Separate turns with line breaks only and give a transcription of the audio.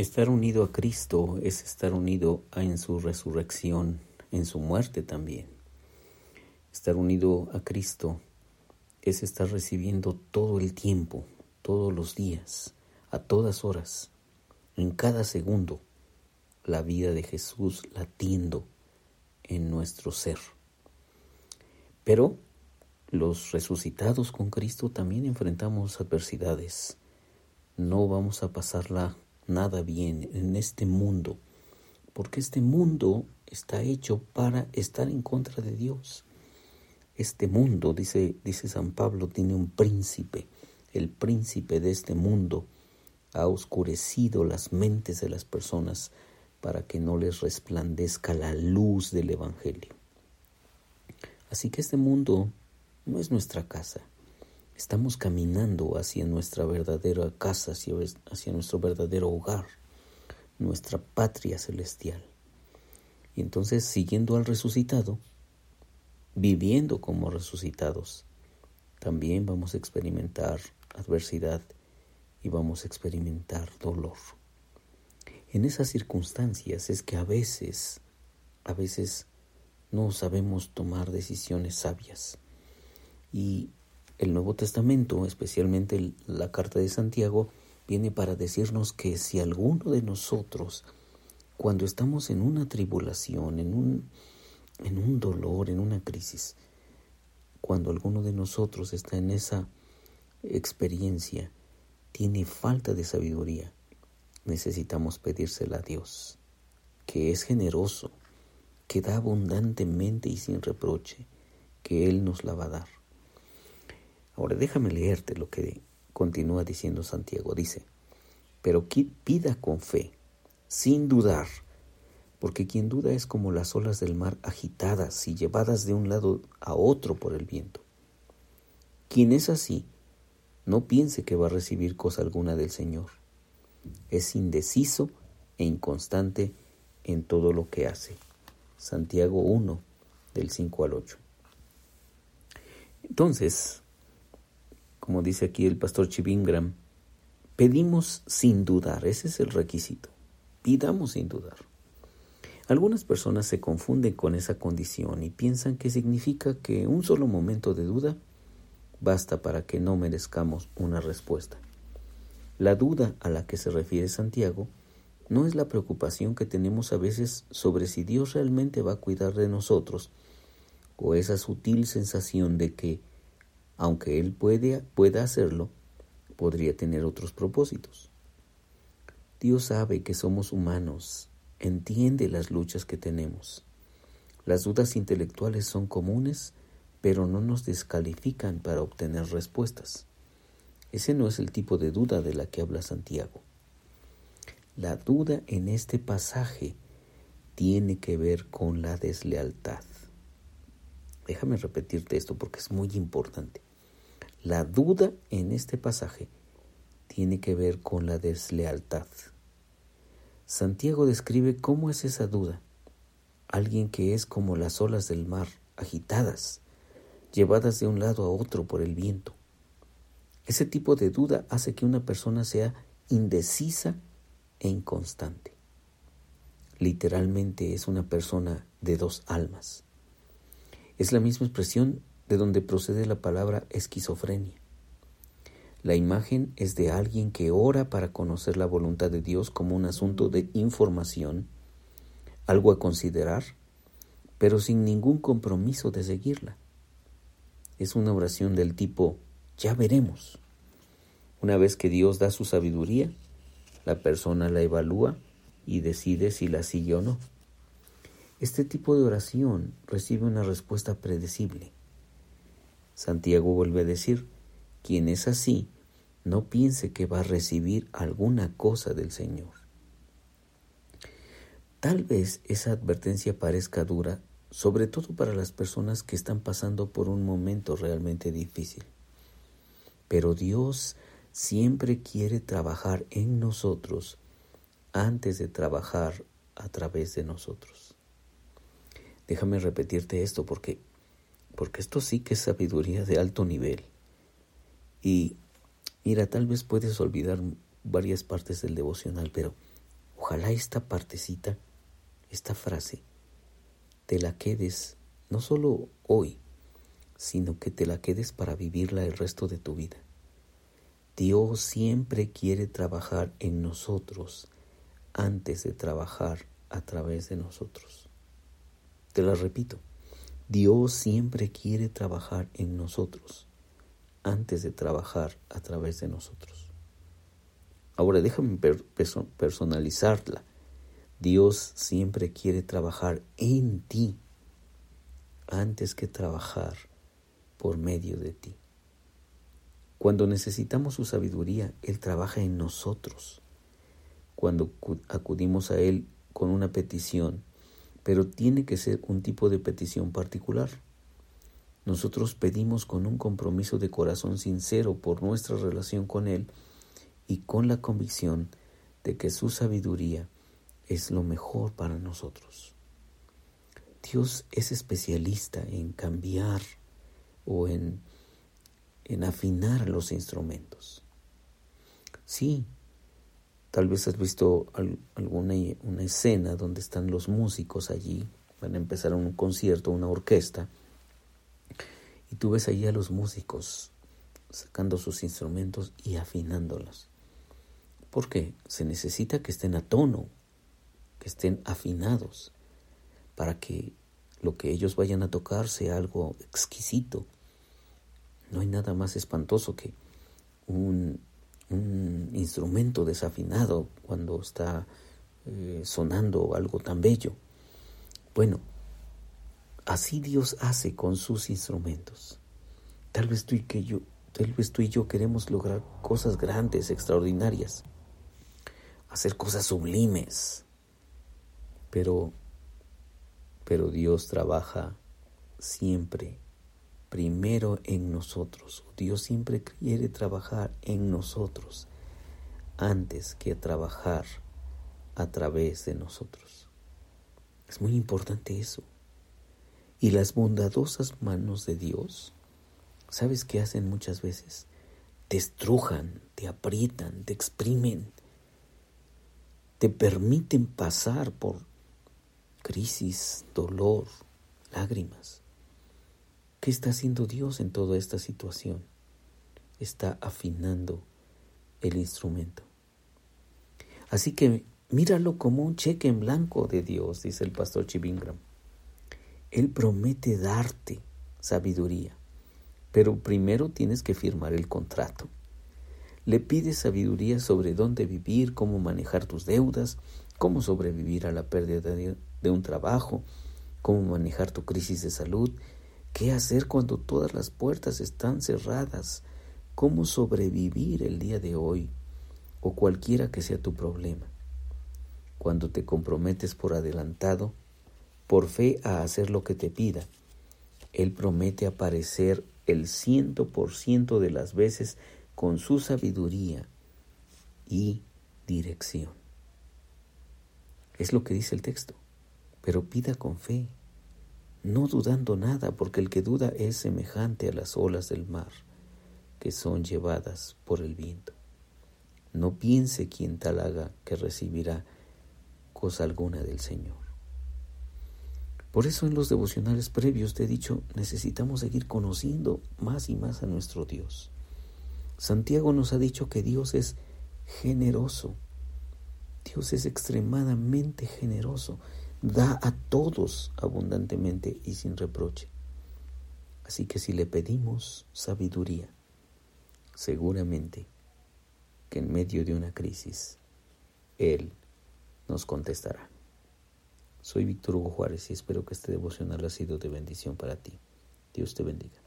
Estar unido a Cristo es estar unido en su resurrección, en su muerte también. Estar unido a Cristo es estar recibiendo todo el tiempo, todos los días, a todas horas, en cada segundo, la vida de Jesús latiendo en nuestro ser. Pero los resucitados con Cristo también enfrentamos adversidades. No vamos a pasarla nada bien en este mundo, porque este mundo está hecho para estar en contra de Dios. Este mundo, dice, dice San Pablo, tiene un príncipe. El príncipe de este mundo ha oscurecido las mentes de las personas para que no les resplandezca la luz del Evangelio. Así que este mundo no es nuestra casa. Estamos caminando hacia nuestra verdadera casa, hacia, hacia nuestro verdadero hogar, nuestra patria celestial. Y entonces, siguiendo al resucitado, viviendo como resucitados, también vamos a experimentar adversidad y vamos a experimentar dolor. En esas circunstancias es que a veces, a veces no sabemos tomar decisiones sabias. Y el Nuevo Testamento, especialmente la carta de Santiago, viene para decirnos que si alguno de nosotros, cuando estamos en una tribulación, en un, en un dolor, en una crisis, cuando alguno de nosotros está en esa experiencia, tiene falta de sabiduría, necesitamos pedírsela a Dios, que es generoso, que da abundantemente y sin reproche, que Él nos la va a dar. Ahora déjame leerte lo que continúa diciendo Santiago. Dice, pero pida con fe, sin dudar, porque quien duda es como las olas del mar agitadas y llevadas de un lado a otro por el viento. Quien es así, no piense que va a recibir cosa alguna del Señor. Es indeciso e inconstante en todo lo que hace. Santiago 1, del 5 al 8. Entonces, como dice aquí el pastor Chivingram, pedimos sin dudar, ese es el requisito. Pidamos sin dudar. Algunas personas se confunden con esa condición y piensan que significa que un solo momento de duda basta para que no merezcamos una respuesta. La duda a la que se refiere Santiago no es la preocupación que tenemos a veces sobre si Dios realmente va a cuidar de nosotros, o esa sutil sensación de que, aunque Él pueda hacerlo, podría tener otros propósitos. Dios sabe que somos humanos, entiende las luchas que tenemos. Las dudas intelectuales son comunes pero no nos descalifican para obtener respuestas. Ese no es el tipo de duda de la que habla Santiago. La duda en este pasaje tiene que ver con la deslealtad. Déjame repetirte esto porque es muy importante. La duda en este pasaje tiene que ver con la deslealtad. Santiago describe cómo es esa duda. Alguien que es como las olas del mar, agitadas, llevadas de un lado a otro por el viento. Ese tipo de duda hace que una persona sea indecisa e inconstante. Literalmente es una persona de dos almas. Es la misma expresión de donde procede la palabra esquizofrenia. La imagen es de alguien que ora para conocer la voluntad de Dios como un asunto de información, algo a considerar, pero sin ningún compromiso de seguirla es una oración del tipo ya veremos. Una vez que Dios da su sabiduría, la persona la evalúa y decide si la sigue o no. Este tipo de oración recibe una respuesta predecible. Santiago vuelve a decir, quien es así, no piense que va a recibir alguna cosa del Señor. Tal vez esa advertencia parezca dura sobre todo para las personas que están pasando por un momento realmente difícil. Pero Dios siempre quiere trabajar en nosotros antes de trabajar a través de nosotros. Déjame repetirte esto porque porque esto sí que es sabiduría de alto nivel. Y mira, tal vez puedes olvidar varias partes del devocional, pero ojalá esta partecita, esta frase, te la quedes no solo hoy, sino que te la quedes para vivirla el resto de tu vida. Dios siempre quiere trabajar en nosotros antes de trabajar a través de nosotros. Te la repito, Dios siempre quiere trabajar en nosotros antes de trabajar a través de nosotros. Ahora déjame personalizarla. Dios siempre quiere trabajar en ti antes que trabajar por medio de ti. Cuando necesitamos su sabiduría, Él trabaja en nosotros. Cuando acudimos a Él con una petición, pero tiene que ser un tipo de petición particular. Nosotros pedimos con un compromiso de corazón sincero por nuestra relación con Él y con la convicción de que su sabiduría es lo mejor para nosotros. Dios es especialista en cambiar o en, en afinar los instrumentos. Sí, tal vez has visto alguna una escena donde están los músicos allí, van a empezar un concierto, una orquesta, y tú ves allí a los músicos sacando sus instrumentos y afinándolos. Porque se necesita que estén a tono, que estén afinados, para que lo que ellos vayan a tocar sea algo exquisito. No hay nada más espantoso que un, instrumento desafinado cuando está eh, sonando algo tan bello. Bueno, así Dios hace con sus instrumentos. Tal vez tú y que yo, tal vez tú y yo queremos lograr cosas grandes, extraordinarias hacer cosas sublimes. Pero, pero Dios trabaja siempre primero en nosotros. Dios siempre quiere trabajar en nosotros antes que trabajar a través de nosotros. Es muy importante eso. Y las bondadosas manos de Dios, ¿sabes qué hacen muchas veces? Te estrujan, te aprietan, te exprimen, te permiten pasar por crisis, dolor, lágrimas. ¿Qué está haciendo Dios en toda esta situación? Está afinando el instrumento. Así que míralo como un cheque en blanco de Dios, dice el pastor Chivingram. Él promete darte sabiduría, pero primero tienes que firmar el contrato. Le pides sabiduría sobre dónde vivir, cómo manejar tus deudas, cómo sobrevivir a la pérdida de, un trabajo, cómo manejar tu crisis de salud, qué hacer cuando todas las puertas están cerradas, cómo sobrevivir el día de hoy o cualquiera que sea tu problema. Cuando te comprometes por adelantado, por fe a hacer lo que te pida, Él promete aparecer el ciento por ciento de las veces con su sabiduría y dirección. Es lo que dice el texto, pero pida con fe, no dudando nada, porque el que duda es semejante a las olas del mar, que son llevadas por el viento. No piense quien tal haga que recibirá cosa alguna del Señor. Por eso en los devocionales previos te he dicho, necesitamos seguir conociendo más y más a nuestro Dios. Santiago nos ha dicho que Dios es generoso. Dios es extremadamente generoso. Da a todos abundantemente y sin reproche. Así que si le pedimos sabiduría, seguramente que en medio de una crisis, Él nos contestará. Soy Víctor Hugo Juárez y espero que este devocional ha sido de bendición para ti. Dios te bendiga.